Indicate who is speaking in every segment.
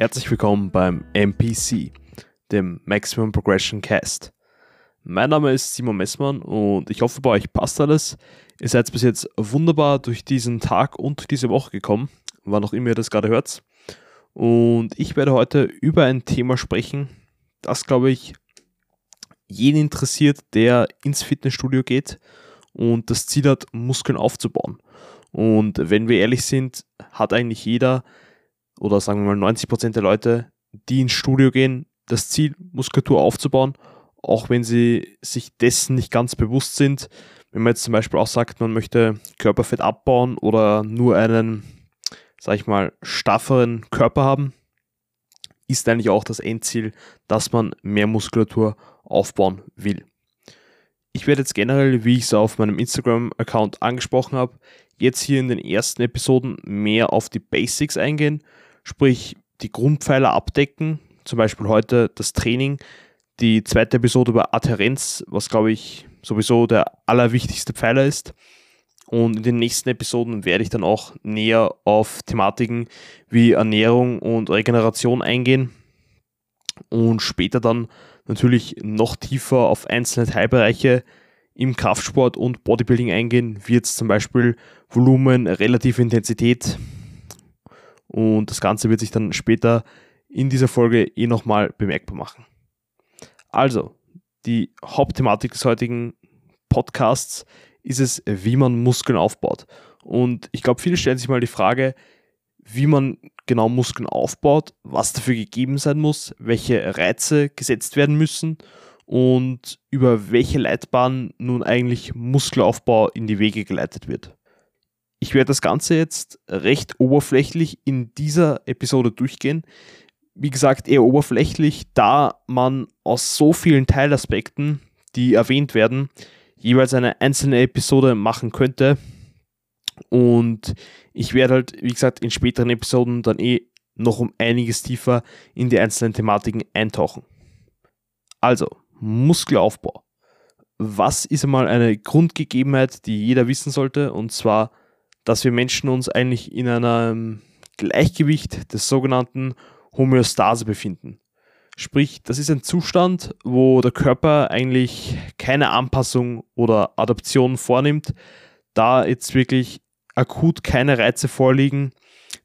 Speaker 1: Herzlich willkommen beim MPC, dem Maximum Progression Cast. Mein Name ist Simon Messmann und ich hoffe, bei euch passt alles. Ihr seid bis jetzt wunderbar durch diesen Tag und diese Woche gekommen, wann auch immer ihr das gerade hört. Und ich werde heute über ein Thema sprechen, das, glaube ich, jeden interessiert, der ins Fitnessstudio geht und das Ziel hat, Muskeln aufzubauen. Und wenn wir ehrlich sind, hat eigentlich jeder oder sagen wir mal 90% der Leute, die ins Studio gehen, das Ziel, Muskulatur aufzubauen, auch wenn sie sich dessen nicht ganz bewusst sind. Wenn man jetzt zum Beispiel auch sagt, man möchte Körperfett abbauen oder nur einen, sag ich mal, stafferen Körper haben, ist eigentlich auch das Endziel, dass man mehr Muskulatur aufbauen will. Ich werde jetzt generell, wie ich es auf meinem Instagram-Account angesprochen habe, jetzt hier in den ersten Episoden mehr auf die Basics eingehen, sprich die Grundpfeiler abdecken, zum Beispiel heute das Training, die zweite Episode über Adherenz, was glaube ich sowieso der allerwichtigste Pfeiler ist. Und in den nächsten Episoden werde ich dann auch näher auf Thematiken wie Ernährung und Regeneration eingehen und später dann natürlich noch tiefer auf einzelne Teilbereiche im Kraftsport und Bodybuilding eingehen, wie jetzt zum Beispiel Volumen, relative Intensität. Und das Ganze wird sich dann später in dieser Folge eh nochmal bemerkbar machen. Also, die Hauptthematik des heutigen Podcasts ist es, wie man Muskeln aufbaut. Und ich glaube, viele stellen sich mal die Frage, wie man genau Muskeln aufbaut, was dafür gegeben sein muss, welche Reize gesetzt werden müssen und über welche Leitbahn nun eigentlich Muskelaufbau in die Wege geleitet wird. Ich werde das Ganze jetzt recht oberflächlich in dieser Episode durchgehen. Wie gesagt, eher oberflächlich, da man aus so vielen Teilaspekten, die erwähnt werden, jeweils eine einzelne Episode machen könnte. Und ich werde halt, wie gesagt, in späteren Episoden dann eh noch um einiges tiefer in die einzelnen Thematiken eintauchen. Also, Muskelaufbau. Was ist einmal eine Grundgegebenheit, die jeder wissen sollte? Und zwar dass wir Menschen uns eigentlich in einem Gleichgewicht des sogenannten Homöostase befinden. Sprich, das ist ein Zustand, wo der Körper eigentlich keine Anpassung oder Adaption vornimmt, da jetzt wirklich akut keine Reize vorliegen,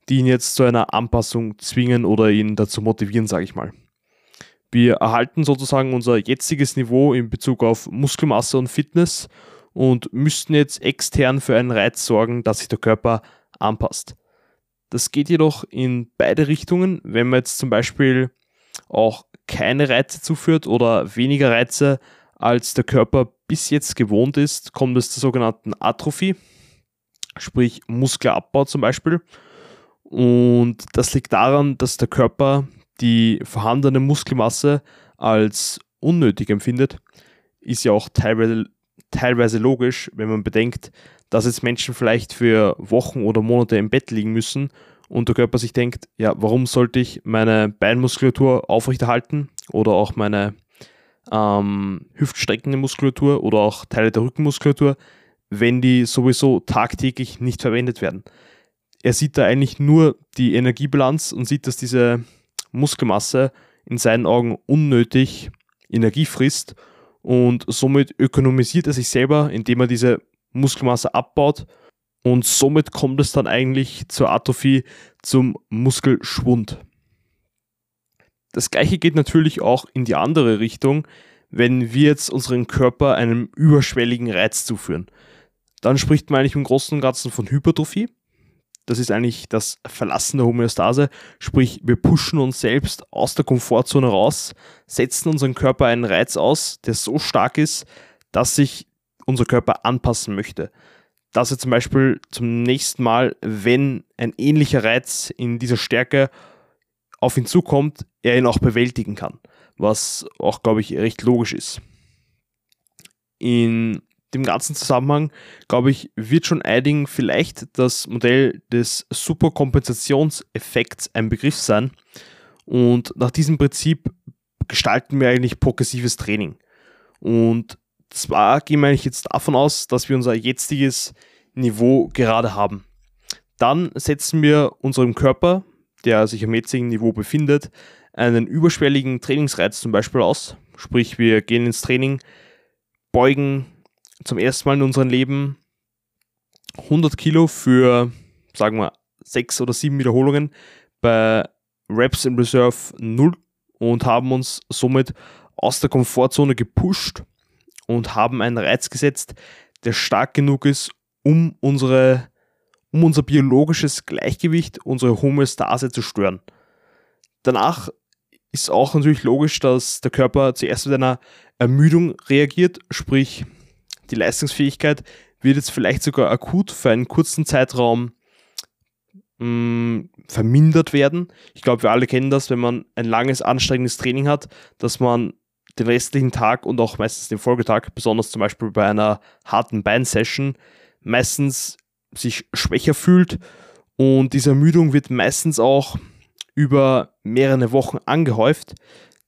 Speaker 1: die ihn jetzt zu einer Anpassung zwingen oder ihn dazu motivieren, sage ich mal. Wir erhalten sozusagen unser jetziges Niveau in Bezug auf Muskelmasse und Fitness und müssten jetzt extern für einen Reiz sorgen, dass sich der Körper anpasst. Das geht jedoch in beide Richtungen. Wenn man jetzt zum Beispiel auch keine Reize zuführt oder weniger Reize, als der Körper bis jetzt gewohnt ist, kommt es zur sogenannten Atrophie, sprich Muskelabbau zum Beispiel. Und das liegt daran, dass der Körper die vorhandene Muskelmasse als unnötig empfindet. Ist ja auch teilweise teilweise logisch, wenn man bedenkt, dass jetzt Menschen vielleicht für Wochen oder Monate im Bett liegen müssen und der Körper sich denkt, ja, warum sollte ich meine Beinmuskulatur aufrechterhalten oder auch meine ähm, hüftstreckende Muskulatur oder auch Teile der Rückenmuskulatur, wenn die sowieso tagtäglich nicht verwendet werden. Er sieht da eigentlich nur die Energiebilanz und sieht, dass diese Muskelmasse in seinen Augen unnötig Energie frisst und somit ökonomisiert er sich selber, indem er diese Muskelmasse abbaut und somit kommt es dann eigentlich zur Atrophie, zum Muskelschwund. Das gleiche geht natürlich auch in die andere Richtung, wenn wir jetzt unseren Körper einem überschwelligen Reiz zuführen. Dann spricht man eigentlich im Großen und Ganzen von Hypertrophie. Das ist eigentlich das Verlassen der Homöostase. Sprich, wir pushen uns selbst aus der Komfortzone raus, setzen unseren Körper einen Reiz aus, der so stark ist, dass sich unser Körper anpassen möchte. Dass er zum Beispiel zum nächsten Mal, wenn ein ähnlicher Reiz in dieser Stärke auf ihn zukommt, er ihn auch bewältigen kann. Was auch, glaube ich, recht logisch ist. In dem ganzen Zusammenhang, glaube ich, wird schon einigen vielleicht das Modell des Superkompensationseffekts ein Begriff sein. Und nach diesem Prinzip gestalten wir eigentlich progressives Training. Und zwar gehen wir eigentlich jetzt davon aus, dass wir unser jetziges Niveau gerade haben. Dann setzen wir unserem Körper der sich am jetzigen Niveau befindet, einen überschwelligen Trainingsreiz zum Beispiel aus. Sprich, wir gehen ins Training, beugen zum ersten Mal in unserem Leben 100 Kilo für, sagen wir, sechs oder sieben Wiederholungen bei Reps in Reserve 0 und haben uns somit aus der Komfortzone gepusht und haben einen Reiz gesetzt, der stark genug ist, um, unsere, um unser biologisches Gleichgewicht, unsere Homöostase zu stören. Danach ist auch natürlich logisch, dass der Körper zuerst mit einer Ermüdung reagiert, sprich die Leistungsfähigkeit wird jetzt vielleicht sogar akut für einen kurzen Zeitraum mh, mm, vermindert werden. Ich glaube, wir alle kennen das, wenn man ein langes, anstrengendes Training hat, dass man den restlichen Tag und auch meistens den Folgetag, besonders zum Beispiel bei einer harten Beinsession, meistens sich schwächer fühlt und diese Ermüdung wird meistens auch über mehrere Wochen angehäuft.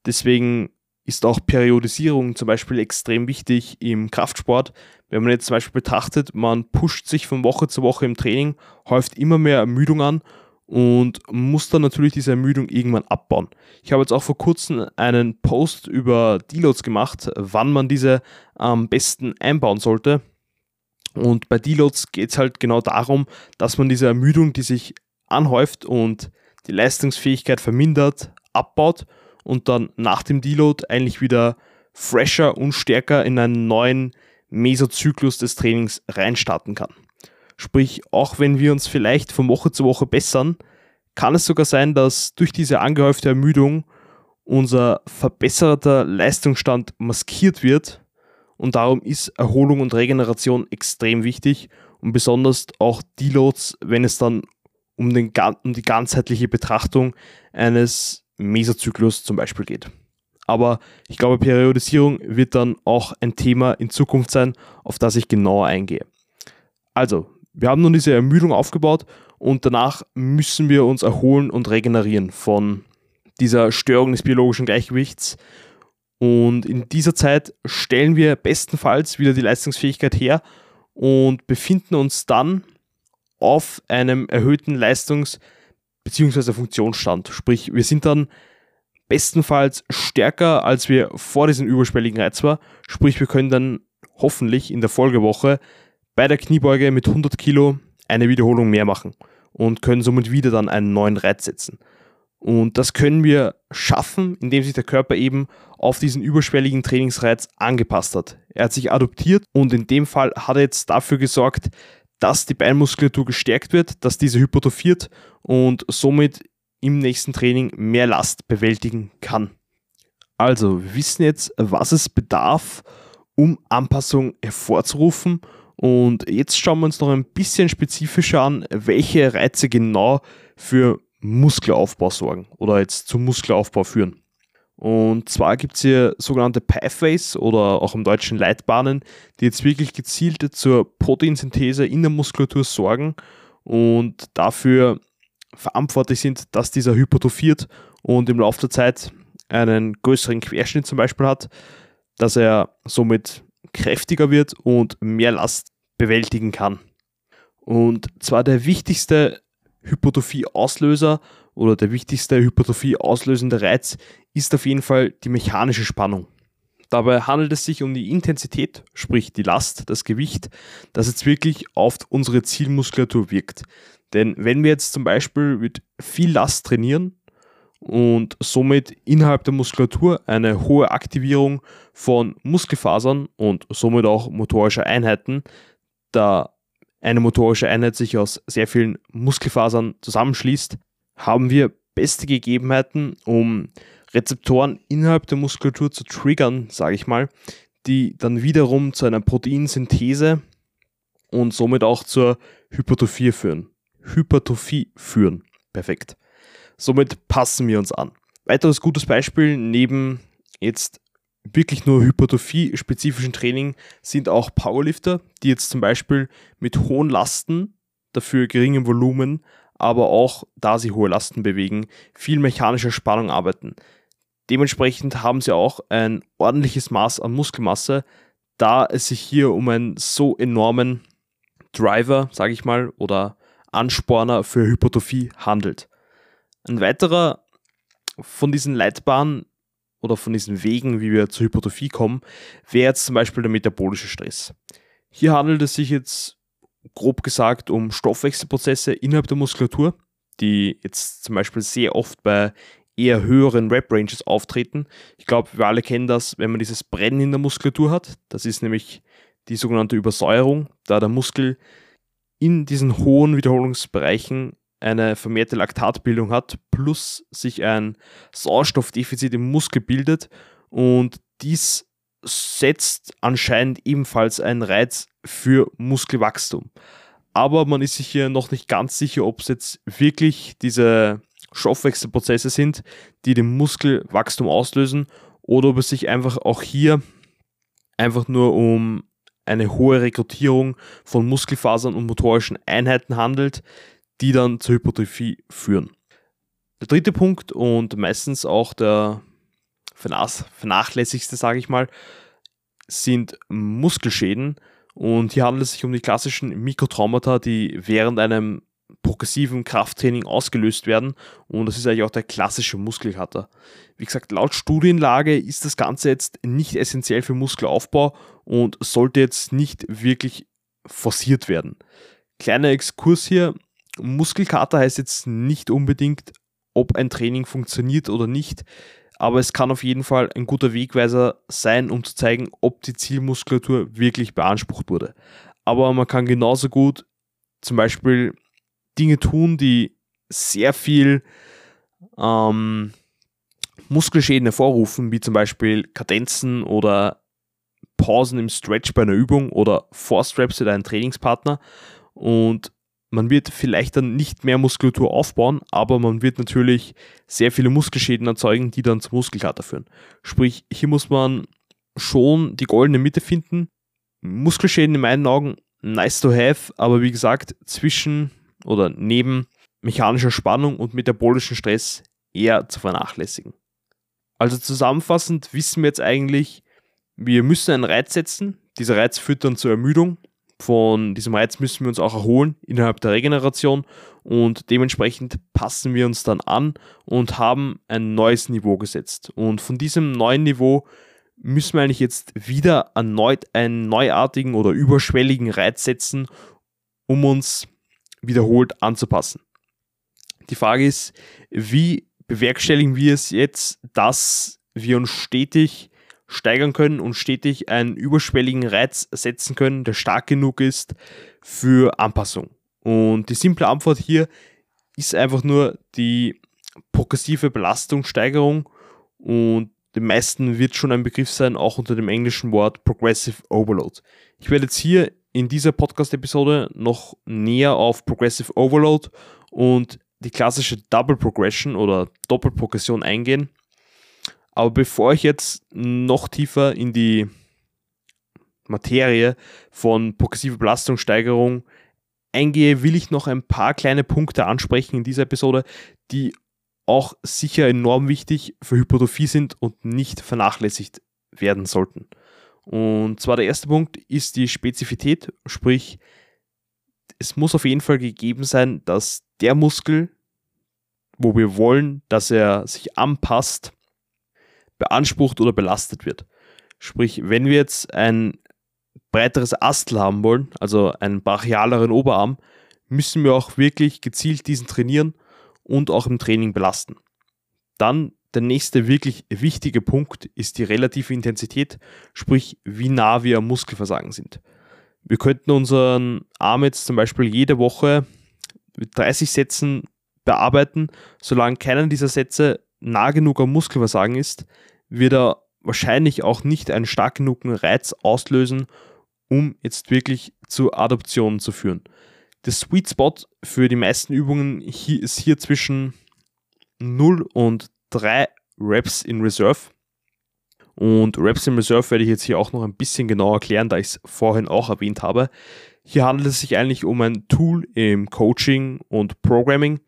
Speaker 1: Deswegen ist auch Periodisierung zum Beispiel extrem wichtig im Kraftsport. Wenn man jetzt zum Beispiel betrachtet, man pusht sich von Woche zu Woche im Training, häuft immer mehr Ermüdung an und muss dann natürlich diese Ermüdung irgendwann abbauen. Ich habe jetzt auch vor kurzem einen Post über Deloads gemacht, wann man diese am besten einbauen sollte. Und bei Deloads geht es halt genau darum, dass man diese Ermüdung, die sich anhäuft und die Leistungsfähigkeit vermindert, abbaut und dann nach dem Deload eigentlich wieder fresher und stärker in einen neuen Mesozyklus des Trainings reinstarten kann. Sprich, auch wenn wir uns vielleicht von Woche zu Woche bessern, kann es sogar sein, dass durch diese angehäufte Ermüdung unser verbesserter Leistungsstand maskiert wird und darum ist Erholung und Regeneration extrem wichtig und besonders auch Deloads, wenn es dann um, den, um die ganzheitliche Betrachtung eines Mesozyklus zum Beispiel geht. Aber ich glaube, Periodisierung wird dann auch ein Thema in Zukunft sein, auf das ich genauer eingehe. Also, wir haben nun diese Ermüdung aufgebaut und danach müssen wir uns erholen und regenerieren von dieser Störung des biologischen Gleichgewichts. Und in dieser Zeit stellen wir bestenfalls wieder die Leistungsfähigkeit her und befinden uns dann auf einem erhöhten Leistungs- bzw. Funktionsstand. Sprich, wir sind dann bestenfalls stärker, als wir vor diesem überschwelligen Reiz war. Sprich, wir können dann hoffentlich in der Folgewoche bei der Kniebeuge mit 100 Kilo eine Wiederholung mehr machen und können somit wieder dann einen neuen Reiz setzen. Und das können wir schaffen, indem sich der Körper eben auf diesen überschwelligen Trainingsreiz angepasst hat. Er hat sich adoptiert und in dem Fall hat er jetzt dafür gesorgt, dass die Beinmuskulatur gestärkt wird, dass diese hypertrophiert und somit im nächsten Training mehr Last bewältigen kann. Also, wir wissen jetzt, was es bedarf, um Anpassung hervorzurufen. Und jetzt schauen wir uns noch ein bisschen spezifischer an, welche Reize genau für Muskelaufbau sorgen oder jetzt zum Muskelaufbau führen. Und zwar gibt es hier sogenannte Pathways oder auch im Deutschen Leitbahnen, die jetzt wirklich gezielt zur Proteinsynthese in der Muskulatur sorgen und dafür verantwortlich sind, dass dieser hypertrophiert und im Laufe der Zeit einen größeren Querschnitt zum Beispiel hat, dass er somit kräftiger wird und mehr Last bewältigen kann. Und zwar der wichtigste Hypertrophie-Auslöser oder der wichtigste Hypertrophie auslösende Reiz ist auf jeden Fall die mechanische Spannung. Dabei handelt es sich um die Intensität, sprich die Last, das Gewicht, das jetzt wirklich auf unsere Zielmuskulatur wirkt. Denn wenn wir jetzt zum Beispiel mit viel Last trainieren und somit innerhalb der Muskulatur eine hohe Aktivierung von Muskelfasern und somit auch motorischer Einheiten, da eine motorische Einheit sich aus sehr vielen Muskelfasern zusammenschließt, haben wir beste Gegebenheiten, um Rezeptoren innerhalb der Muskulatur zu triggern, sage ich mal, die dann wiederum zu einer Proteinsynthese und somit auch zur Hypertrophie führen. Hypertrophie führen. Perfekt. Somit passen wir uns an. Weiteres gutes Beispiel neben jetzt wirklich nur Hypertrophie-spezifischen Training sind auch Powerlifter, die jetzt zum Beispiel mit hohen Lasten, dafür geringem Volumen, aber auch da sie hohe Lasten bewegen, viel mechanischer Spannung arbeiten. Dementsprechend haben sie auch ein ordentliches Maß an Muskelmasse, da es sich hier um einen so enormen Driver, sage ich mal, oder Ansporner für Hypertrophie handelt. Ein weiterer von diesen Leitbahnen oder von diesen Wegen, wie wir zur Hypertrophie kommen, wäre jetzt zum Beispiel der metabolische Stress. Hier handelt es sich jetzt grob gesagt um Stoffwechselprozesse innerhalb der Muskulatur, die jetzt zum Beispiel sehr oft bei eher höheren Rep-Ranges auftreten. Ich glaube, wir alle kennen das, wenn man dieses Brennen in der Muskulatur hat. Das ist nämlich die sogenannte Übersäuerung, da der Muskel in diesen hohen Wiederholungsbereichen eine vermehrte Laktatbildung hat, plus sich ein Sauerstoffdefizit im Muskel bildet und dies setzt anscheinend ebenfalls einen Reiz für Muskelwachstum. Aber man ist sich hier noch nicht ganz sicher, ob es jetzt wirklich diese Stoffwechselprozesse sind, die den Muskelwachstum auslösen oder ob es sich einfach auch hier einfach nur um eine hohe Rekrutierung von Muskelfasern und motorischen Einheiten handelt, die dann zur Hypertrophie führen. Der dritte Punkt und meistens auch der vernachlässigste, sage ich mal, sind Muskelschäden. Und hier handelt es sich um die klassischen Mikrotraumata, die während einem progressiven Krafttraining ausgelöst werden. Und das ist eigentlich auch der klassische Muskelkater. Wie gesagt, laut Studienlage ist das Ganze jetzt nicht essentiell für Muskelaufbau und sollte jetzt nicht wirklich forciert werden. Kleiner Exkurs hier. Muskelkater heißt jetzt nicht unbedingt, ob ein Training funktioniert oder nicht, aber es kann auf jeden Fall ein guter Wegweiser sein, um zu zeigen, ob die Zielmuskulatur wirklich beansprucht wurde. Aber man kann genauso gut zum Beispiel Dinge tun, die sehr viel ähm, Muskelschäden hervorrufen, wie zum Beispiel Kadenzen oder Pausen im Stretch bei einer Übung oder Force Reps mit einem Trainingspartner. Und man wird vielleicht dann nicht mehr Muskulatur aufbauen, aber man wird natürlich sehr viele Muskelschäden erzeugen, die dann zum Muskelkater führen. Sprich, hier muss man schon die goldene Mitte finden. Muskelschäden in meinen Augen nice to have, aber wie gesagt, zwischen oder neben mechanischer Spannung und metabolischem Stress eher zu vernachlässigen. Also zusammenfassend wissen wir jetzt eigentlich, wir müssen einen Reiz setzen. Dieser Reiz führt dann zur Ermüdung von diesem Reiz müssen wir uns auch erholen innerhalb der Regeneration und dementsprechend passen wir uns dann an und haben ein neues Niveau gesetzt. Und von diesem neuen Niveau müssen wir eigentlich jetzt wieder erneut einen neuartigen oder überschwelligen Reiz setzen, um uns wiederholt anzupassen. Die Frage ist, wie bewerkstelligen wir es jetzt, dass wir uns stetig steigern können und stetig einen überschwelligen Reiz setzen können, der stark genug ist für Anpassung. Und die simple Antwort hier ist einfach nur die progressive Belastungssteigerung und den meisten wird schon ein Begriff sein, auch unter dem englischen Wort Progressive Overload. Ich werde jetzt hier in dieser Podcast-Episode noch näher auf Progressive Overload und die klassische Double Progression oder Doppelprogression eingehen. Aber bevor ich jetzt noch tiefer in die Materie von progressiver Belastungssteigerung eingehe, will ich noch ein paar kleine Punkte ansprechen in dieser Episode, die auch sicher enorm wichtig für Hypertrophie sind und nicht vernachlässigt werden sollten. Und zwar der erste Punkt ist die Spezifität, sprich, es muss auf jeden Fall gegeben sein, dass der Muskel, wo wir wollen, dass er sich anpasst, beansprucht oder belastet wird. Sprich, wenn wir jetzt ein breiteres Astel haben wollen, also einen brachialeren Oberarm, müssen wir auch wirklich gezielt diesen trainieren und auch im Training belasten. Dann der nächste wirklich wichtige Punkt ist die relative Intensität, sprich wie nah wir am Muskelversagen sind. Wir könnten unseren Arm jetzt zum Beispiel jede Woche mit 30 Sätzen bearbeiten, solange keiner dieser Sätze nah genug am Muskelversagen ist, wird er wahrscheinlich auch nicht einen stark genugen Reiz auslösen, um jetzt wirklich zur Adoption zu führen. Der Sweet Spot für die meisten Übungen hier ist hier zwischen 0 und 3 Reps in Reserve. Und Reps in Reserve werde ich jetzt hier auch noch ein bisschen genauer erklären, da ich es vorhin auch erwähnt habe. Hier handelt es sich eigentlich um ein Tool im Coaching und Programming,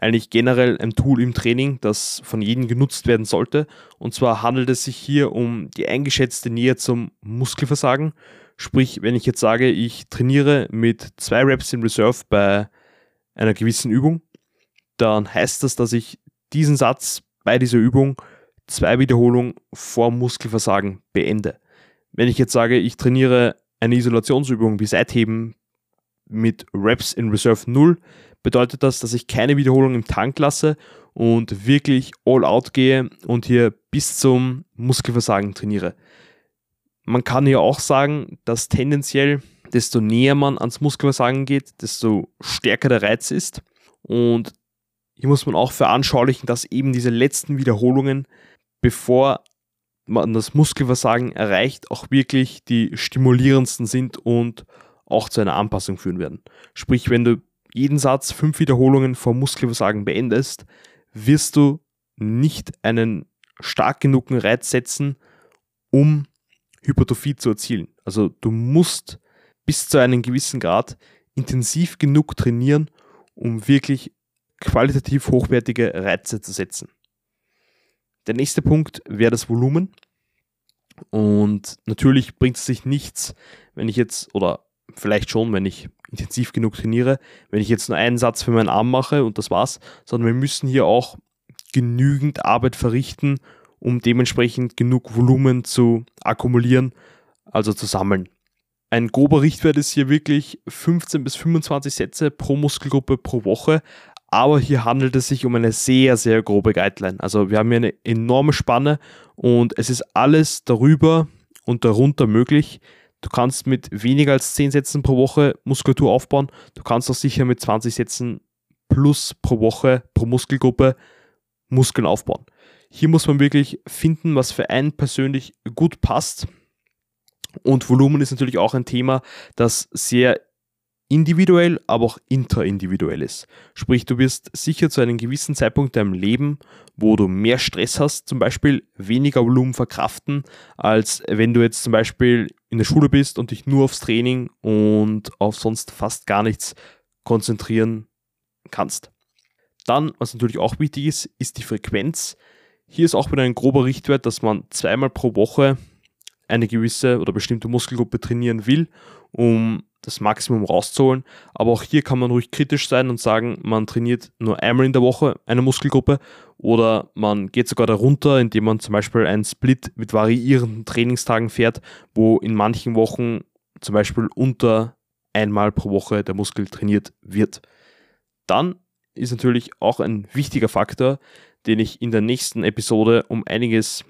Speaker 1: eigentlich generell ein Tool im Training, das von jedem genutzt werden sollte. Und zwar handelt es sich hier um die eingeschätzte Nähe zum Muskelversagen. Sprich, wenn ich jetzt sage, ich trainiere mit zwei Reps in Reserve bei einer gewissen Übung, dann heißt das, dass ich diesen Satz bei dieser Übung zwei Wiederholungen vor Muskelversagen beende. Wenn ich jetzt sage, ich trainiere eine Isolationsübung wie Seitheben mit Reps in Reserve 0, bedeutet das, dass ich keine Wiederholung im Tank lasse und wirklich all out gehe und hier bis zum Muskelversagen trainiere. Man kann hier auch sagen, dass tendenziell, desto näher man ans Muskelversagen geht, desto stärker der Reiz ist. Und hier muss man auch veranschaulichen, dass eben diese letzten Wiederholungen, bevor man das Muskelversagen erreicht, auch wirklich die stimulierendsten sind und auch zu einer Anpassung führen werden. Sprich, wenn du jeden Satz fünf Wiederholungen vor Muskelversagen beendest, wirst du nicht einen stark genugen Reiz setzen, um Hypertrophie zu erzielen. Also du musst bis zu einem gewissen Grad intensiv genug trainieren, um wirklich qualitativ hochwertige Reize zu setzen. Der nächste Punkt wäre das Volumen. Und natürlich bringt es sich nichts, wenn ich jetzt, oder vielleicht schon, wenn ich intensiv genug trainiere, wenn ich jetzt nur einen Satz für meinen Arm mache und das war's, sondern wir müssen hier auch genügend Arbeit verrichten, um dementsprechend genug Volumen zu akkumulieren, also zu sammeln. Ein grober Richtwert ist hier wirklich 15 bis 25 Sätze pro Muskelgruppe pro Woche, aber hier handelt es sich um eine sehr, sehr grobe Guideline. Also wir haben hier eine enorme Spanne und es ist alles darüber und darunter möglich. Du kannst mit weniger als 10 Sätzen pro Woche Muskulatur aufbauen. Du kannst auch sicher mit 20 Sätzen plus pro Woche, pro Muskelgruppe Muskeln aufbauen. Hier muss man wirklich finden, was für einen persönlich gut passt. Und Volumen ist natürlich auch ein Thema, das sehr individuell, aber auch interindividuell ist. Sprich, du wirst sicher zu einem gewissen Zeitpunkt deinem Leben, wo du mehr Stress hast, zum Beispiel weniger Volumen verkraften, als wenn du jetzt zum Beispiel in der Schule bist und dich nur aufs Training und auf sonst fast gar nichts konzentrieren kannst. Dann, was natürlich auch wichtig ist, ist die Frequenz. Hier ist auch wieder ein grober Richtwert, dass man zweimal pro Woche eine gewisse oder bestimmte Muskelgruppe trainieren will, um das Maximum rauszuholen. Aber auch hier kann man ruhig kritisch sein und sagen, man trainiert nur einmal in der Woche eine Muskelgruppe oder man geht sogar darunter, indem man zum Beispiel einen Split mit variierenden Trainingstagen fährt, wo in manchen Wochen zum Beispiel unter einmal pro Woche der Muskel trainiert wird. Dann ist natürlich auch ein wichtiger Faktor, den ich in der nächsten Episode um einiges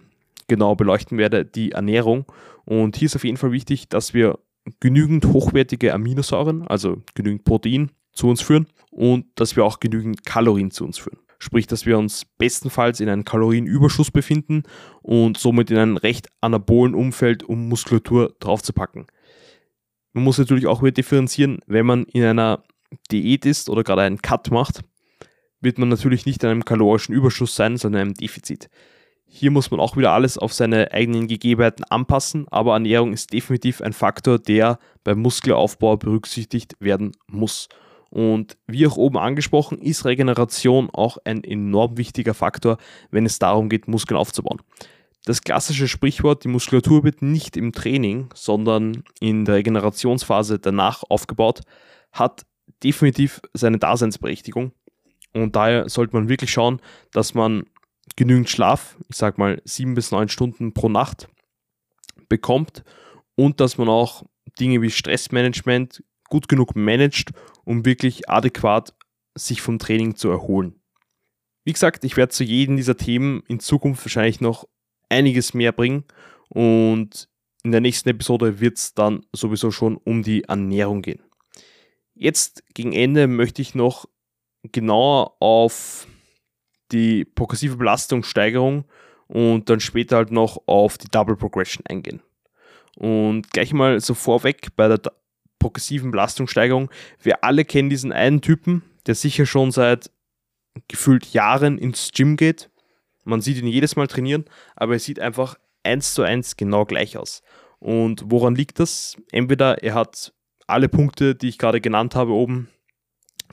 Speaker 1: genau beleuchten werde, die Ernährung. Und hier ist auf jeden Fall wichtig, dass wir genügend hochwertige Aminosäuren, also genügend Protein zu uns führen und dass wir auch genügend Kalorien zu uns führen. Sprich, dass wir uns bestenfalls in einem Kalorienüberschuss befinden und somit in einem recht anabolen Umfeld, um Muskulatur draufzupacken. Man muss natürlich auch wieder differenzieren, wenn man in einer Diät ist oder gerade einen Cut macht, wird man natürlich nicht in einem kalorischen Überschuss sein, sondern in einem Defizit. Hier muss man auch wieder alles auf seine eigenen Gegebenheiten anpassen, aber Ernährung ist definitiv ein Faktor, der beim Muskelaufbau berücksichtigt werden muss. Und wie auch oben angesprochen, ist Regeneration auch ein enorm wichtiger Faktor, wenn es darum geht, Muskeln aufzubauen. Das klassische Sprichwort, die Muskulatur wird nicht im Training, sondern in der Regenerationsphase danach aufgebaut, hat definitiv seine Daseinsberechtigung. Und daher sollte man wirklich schauen, dass man genügend Schlaf, ich sag mal sieben bis neun Stunden pro Nacht bekommt und dass man auch Dinge wie Stressmanagement gut genug managt, um wirklich adäquat sich vom Training zu erholen. Wie gesagt, ich werde zu jedem dieser Themen in Zukunft wahrscheinlich noch einiges mehr bringen und in der nächsten Episode wird es dann sowieso schon um die Ernährung gehen. Jetzt gegen Ende möchte ich noch genauer auf die progressive Belastungssteigerung und dann später halt noch auf die Double Progression eingehen. Und gleich mal so vorweg bei der progressiven Belastungssteigerung, wir alle kennen diesen einen Typen, der sicher schon seit gefühlt Jahren ins Gym geht. Man sieht ihn jedes Mal trainieren, aber er sieht einfach eins zu eins genau gleich aus. Und woran liegt das? Entweder er hat alle Punkte, die ich gerade genannt habe, oben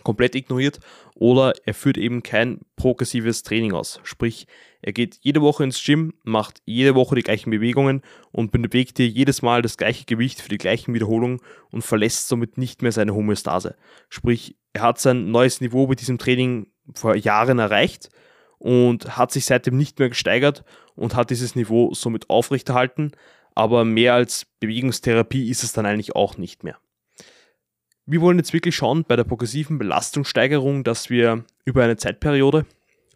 Speaker 1: komplett ignoriert oder er führt eben kein progressives Training aus. Sprich, er geht jede Woche ins Gym, macht jede Woche die gleichen Bewegungen und bewegt dir jedes Mal das gleiche Gewicht für die gleichen Wiederholungen und verlässt somit nicht mehr seine Homöostase. Sprich, er hat sein neues Niveau bei diesem Training vor Jahren erreicht und hat sich seitdem nicht mehr gesteigert und hat dieses Niveau somit aufrechterhalten. Aber mehr als Bewegungstherapie ist es dann eigentlich auch nicht mehr. Wir wollen jetzt wirklich schauen bei der progressiven Belastungssteigerung, dass wir über eine Zeitperiode,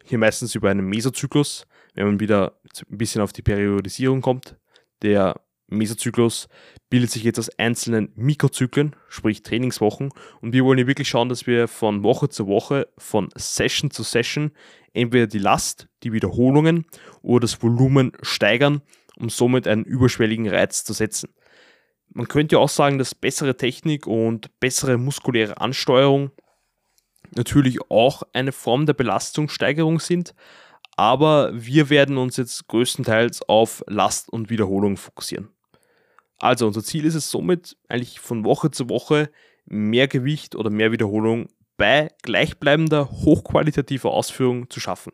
Speaker 1: hier meistens über einen Mesozyklus, wenn man wieder ein bisschen auf die Periodisierung kommt, der Mesozyklus bildet sich jetzt aus einzelnen Mikrozyklen, sprich Trainingswochen. Und wir wollen hier wirklich schauen, dass wir von Woche zu Woche, von Session zu Session, entweder die Last, die Wiederholungen oder das Volumen steigern, um somit einen überschwelligen Reiz zu setzen. Man könnte auch sagen, dass bessere Technik und bessere muskuläre Ansteuerung natürlich auch eine Form der Belastungssteigerung sind, aber wir werden uns jetzt größtenteils auf Last und Wiederholung fokussieren. Also unser Ziel ist es somit eigentlich von Woche zu Woche mehr Gewicht oder mehr Wiederholung bei gleichbleibender, hochqualitativer Ausführung zu schaffen.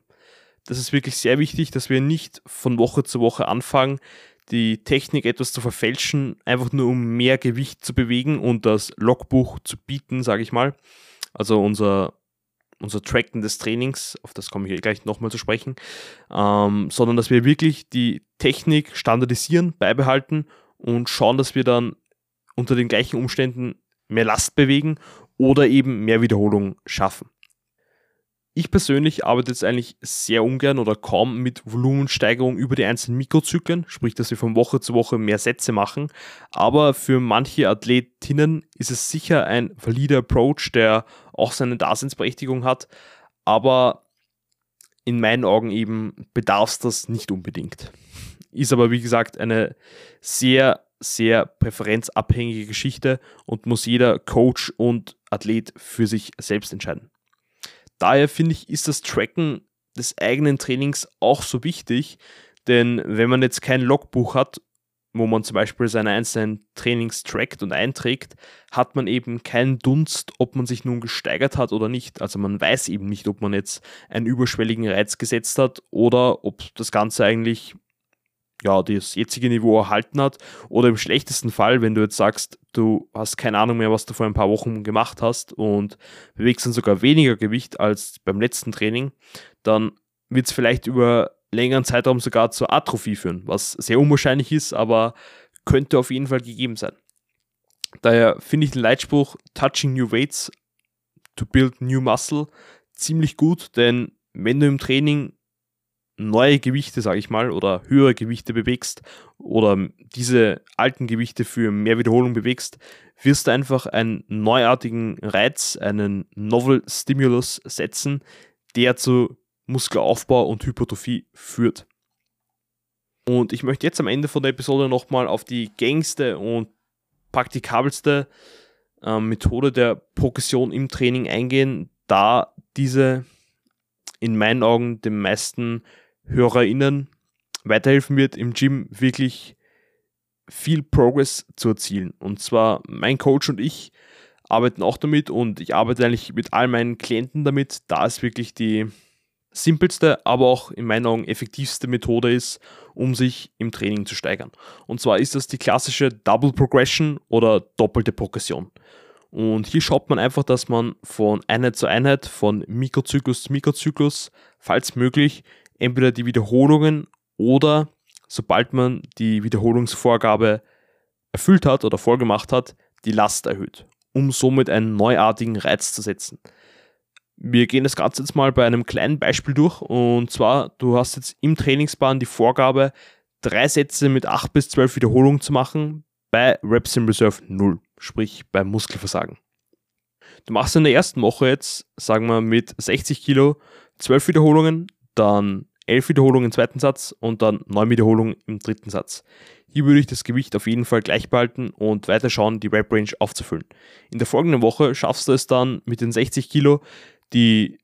Speaker 1: Das ist wirklich sehr wichtig, dass wir nicht von Woche zu Woche anfangen, die Technik etwas zu verfälschen, einfach nur um mehr Gewicht zu bewegen und das Logbuch zu bieten, sage ich mal. Also unser, unser Tracken des Trainings, auf das komme ich eh gleich nochmal zu sprechen, ähm, sondern dass wir wirklich die Technik standardisieren, beibehalten und schauen, dass wir dann unter den gleichen Umständen mehr Last bewegen oder eben mehr Wiederholungen schaffen. Ich persönlich arbeite jetzt eigentlich sehr ungern oder kaum mit Volumensteigerung über die einzelnen Mikrozyklen, sprich, dass wir von Woche zu Woche mehr Sätze machen. Aber für manche Athletinnen ist es sicher ein valider Approach, der auch seine Daseinsberechtigung hat. Aber in meinen Augen eben bedarf es das nicht unbedingt. Ist aber, wie gesagt, eine sehr, sehr präferenzabhängige Geschichte und muss jeder Coach und Athlet für sich selbst entscheiden. Daher finde ich, ist das Tracken des eigenen Trainings auch so wichtig, denn wenn man jetzt kein Logbuch hat, wo man zum Beispiel seine einzelnen Trainings trackt und einträgt, hat man eben keinen Dunst, ob man sich nun gesteigert hat oder nicht. Also man weiß eben nicht, ob man jetzt einen überschwelligen Reiz gesetzt hat oder ob das Ganze eigentlich ja, das jetzige Niveau erhalten hat. Oder im schlechtesten Fall, wenn du jetzt sagst, du hast keine Ahnung mehr, was du vor ein paar Wochen gemacht hast und bewegst dann sogar weniger Gewicht als beim letzten Training, dann wird es vielleicht über längeren Zeitraum sogar zur Atrophie führen, was sehr unwahrscheinlich ist, aber könnte auf jeden Fall gegeben sein. Daher finde ich den Leitspruch Touching New Weights to Build New Muscle ziemlich gut, denn wenn du im Training neue Gewichte, sage ich mal, oder höhere Gewichte bewegst oder diese alten Gewichte für mehr Wiederholung bewegst, wirst du einfach einen neuartigen Reiz, einen Novel Stimulus setzen, der zu Muskelaufbau und Hypertrophie führt. Und ich möchte jetzt am Ende von der Episode nochmal auf die gängigste und praktikabelste äh, Methode der Progression im Training eingehen, da diese in meinen Augen den meisten HörerInnen weiterhelfen wird, im Gym wirklich viel Progress zu erzielen. Und zwar mein Coach und ich arbeiten auch damit und ich arbeite eigentlich mit all meinen Klienten damit, da es wirklich die simpelste, aber auch in meinen Augen effektivste Methode ist, um sich im Training zu steigern. Und zwar ist das die klassische Double Progression oder doppelte Progression. Und hier schaut man einfach, dass man von Einheit zu Einheit, von Mikrozyklus zu Mikrozyklus, falls möglich, entweder die Wiederholungen oder sobald man die Wiederholungsvorgabe erfüllt hat oder vorgemacht hat, die Last erhöht, um somit einen neuartigen Reiz zu setzen. Wir gehen das Ganze jetzt mal bei einem kleinen Beispiel durch und zwar, du hast jetzt im Trainingsplan die Vorgabe, drei Sätze mit 8 bis 12 Wiederholungen zu machen bei Reps in Reserve 0, sprich beim Muskelversagen. Du machst in der ersten Woche jetzt, sagen wir mit 60 Kilo, 12 Wiederholungen, dann 11 Wiederholungen im zweiten Satz und dann 9 Wiederholungen im dritten Satz. Hier würde ich das Gewicht auf jeden Fall gleich behalten und weiter schauen, die Rep Range aufzufüllen. In der folgenden Woche schaffst du es dann mit den 60 Kilo, die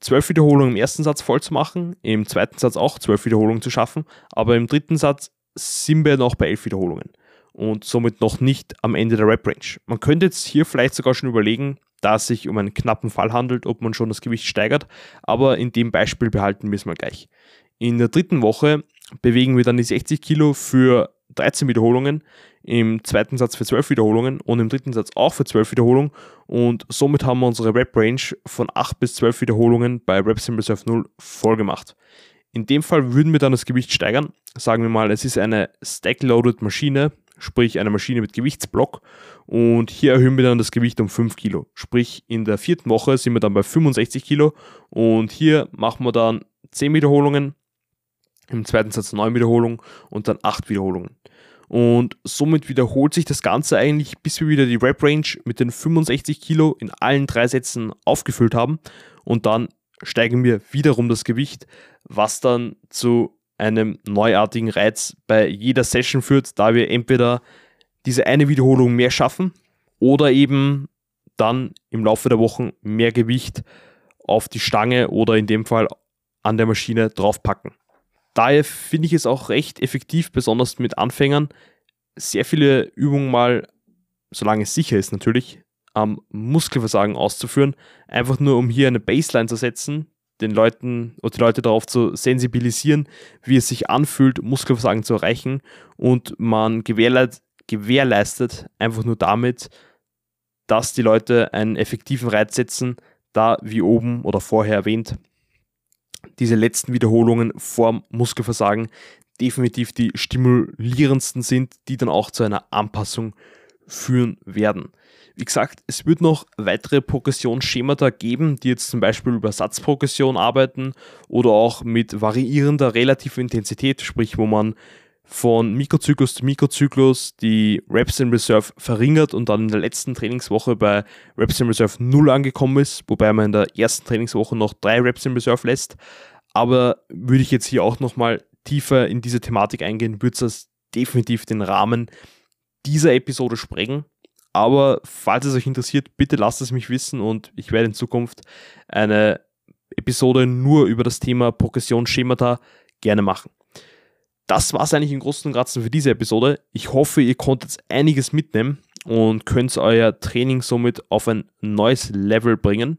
Speaker 1: 12 Wiederholungen im ersten Satz voll zu machen, im zweiten Satz auch 12 Wiederholungen zu schaffen, aber im dritten Satz sind wir noch bei 11 Wiederholungen und somit noch nicht am Ende der Rep Range. Man könnte jetzt hier vielleicht sogar schon überlegen, da es sich um einen knappen Fall handelt, ob man schon das Gewicht steigert. Aber in dem Beispiel behalten wir es mal gleich. In der dritten Woche bewegen wir dann die 60 Kilo für 13 Wiederholungen, im zweiten Satz für 12 Wiederholungen und im dritten Satz auch für 12 Wiederholungen. Und somit haben wir unsere Rep-Range von 8 bis 12 Wiederholungen bei Reps in Reserve 0 voll gemacht. In dem Fall würden wir dann das Gewicht steigern. Sagen wir mal, es ist eine Stack-Loaded Maschine, sprich eine Maschine mit Gewichtsblock. Und hier erhöhen wir dann das Gewicht um 5 Kilo. Sprich, in der vierten Woche sind wir dann bei 65 Kilo. Und hier machen wir dann 10 Wiederholungen, im zweiten Satz 9 Wiederholungen und dann 8 Wiederholungen. Und somit wiederholt sich das Ganze eigentlich, bis wir wieder die Rep-Range mit den 65 Kilo in allen drei Sätzen aufgefüllt haben. Und dann steigen wir wiederum das Gewicht, was dann zu einem neuartigen Reiz bei jeder Session führt, da wir entweder diese eine Wiederholung mehr schaffen oder eben dann im Laufe der Wochen mehr Gewicht auf die Stange oder in dem Fall an der Maschine draufpacken. Daher finde ich es auch recht effektiv, besonders mit Anfängern, sehr viele Übungen mal, solange es sicher ist natürlich, am Muskelversagen auszuführen, einfach nur um hier eine Baseline zu setzen, den Leuten oder die Leute darauf zu sensibilisieren, wie es sich anfühlt, Muskelversagen zu erreichen und man gewährleistet, gewährleistet einfach nur damit, dass die Leute einen effektiven Reiz setzen, da wie oben oder vorher erwähnt diese letzten Wiederholungen vor Muskelversagen definitiv die stimulierendsten sind, die dann auch zu einer Anpassung führen werden. Wie gesagt, es wird noch weitere Progressionsschemata geben, die jetzt zum Beispiel über Satzprogression arbeiten oder auch mit variierender relativer Intensität, sprich wo man von Mikrozyklus zu Mikrozyklus die Reps in Reserve verringert und dann in der letzten Trainingswoche bei Reps in Reserve 0 angekommen ist, wobei man in der ersten Trainingswoche noch drei Reps in Reserve lässt. Aber würde ich jetzt hier auch nochmal tiefer in diese Thematik eingehen, würde das definitiv den Rahmen dieser Episode sprengen. Aber falls es euch interessiert, bitte lasst es mich wissen und ich werde in Zukunft eine Episode nur über das Thema Progressionsschemata gerne machen das war es eigentlich im Großen und Ganzen für diese Episode. Ich hoffe, ihr konntet einiges mitnehmen und könnt euer Training somit auf ein neues Level bringen.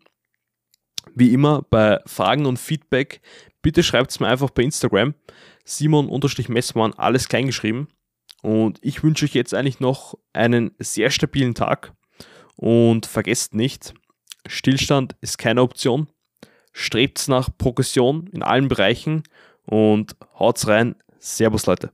Speaker 1: Wie immer bei Fragen und Feedback, bitte schreibt es mir einfach bei Instagram. Simon-Messmann, alles kleingeschrieben. Und ich wünsche euch jetzt eigentlich noch einen sehr stabilen Tag. Und vergesst nicht, Stillstand ist keine Option. Strebt nach Progression in allen Bereichen und haut's rein. Servus, Leute.